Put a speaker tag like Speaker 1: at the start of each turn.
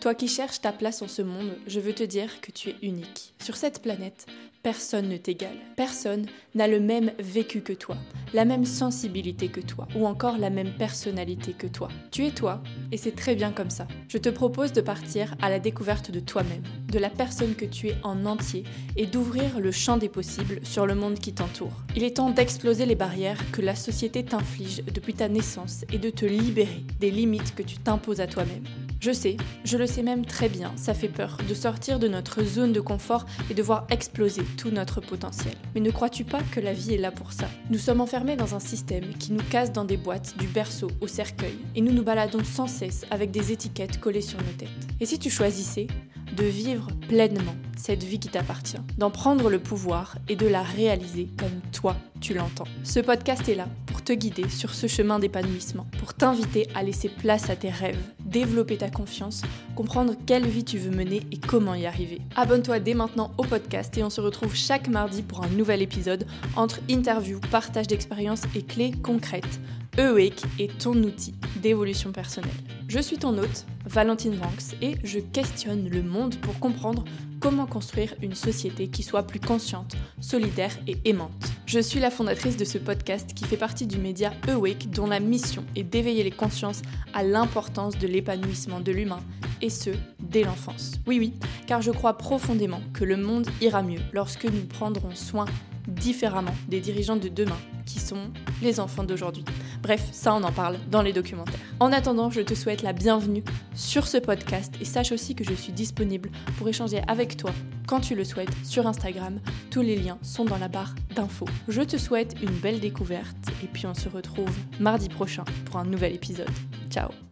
Speaker 1: Toi qui cherches ta place en ce monde, je veux te dire que tu es unique. Sur cette planète, personne ne t'égale. Personne n'a le même vécu que toi, la même sensibilité que toi, ou encore la même personnalité que toi. Tu es toi, et c'est très bien comme ça. Je te propose de partir à la découverte de toi-même, de la personne que tu es en entier, et d'ouvrir le champ des possibles sur le monde qui t'entoure. Il est temps d'exploser les barrières que la société t'inflige depuis ta naissance et de te libérer des limites que tu t'imposes à toi-même. Je sais, je le sais même très bien, ça fait peur de sortir de notre zone de confort et de voir exploser tout notre potentiel. Mais ne crois-tu pas que la vie est là pour ça? Nous sommes enfermés dans un système qui nous casse dans des boîtes du berceau au cercueil et nous nous baladons sans cesse avec des étiquettes collées sur nos têtes. Et si tu choisissais de vivre pleinement cette vie qui t'appartient, d'en prendre le pouvoir et de la réaliser comme toi tu l'entends? Ce podcast est là pour te guider sur ce chemin d'épanouissement, pour t'inviter à laisser place à tes rêves, développer ta confiance, comprendre quelle vie tu veux mener et comment y arriver. Abonne-toi dès maintenant au podcast et on se retrouve chaque mardi pour un nouvel épisode entre interviews, partage d'expériences et clés concrètes. Awake est ton outil d'évolution personnelle. Je suis ton hôte, Valentine Vanks, et je questionne le monde pour comprendre comment construire une société qui soit plus consciente, solidaire et aimante. Je suis la fondatrice de ce podcast qui fait partie du média Awake dont la mission est d'éveiller les consciences à l'importance de l'épanouissement de l'humain, et ce, dès l'enfance. Oui oui, car je crois profondément que le monde ira mieux lorsque nous prendrons soin différemment des dirigeants de demain, qui sont les enfants d'aujourd'hui. Bref, ça on en parle dans les documentaires. En attendant, je te souhaite la bienvenue sur ce podcast et sache aussi que je suis disponible pour échanger avec toi quand tu le souhaites sur Instagram. Tous les liens sont dans la barre d'infos. Je te souhaite une belle découverte et puis on se retrouve mardi prochain pour un nouvel épisode. Ciao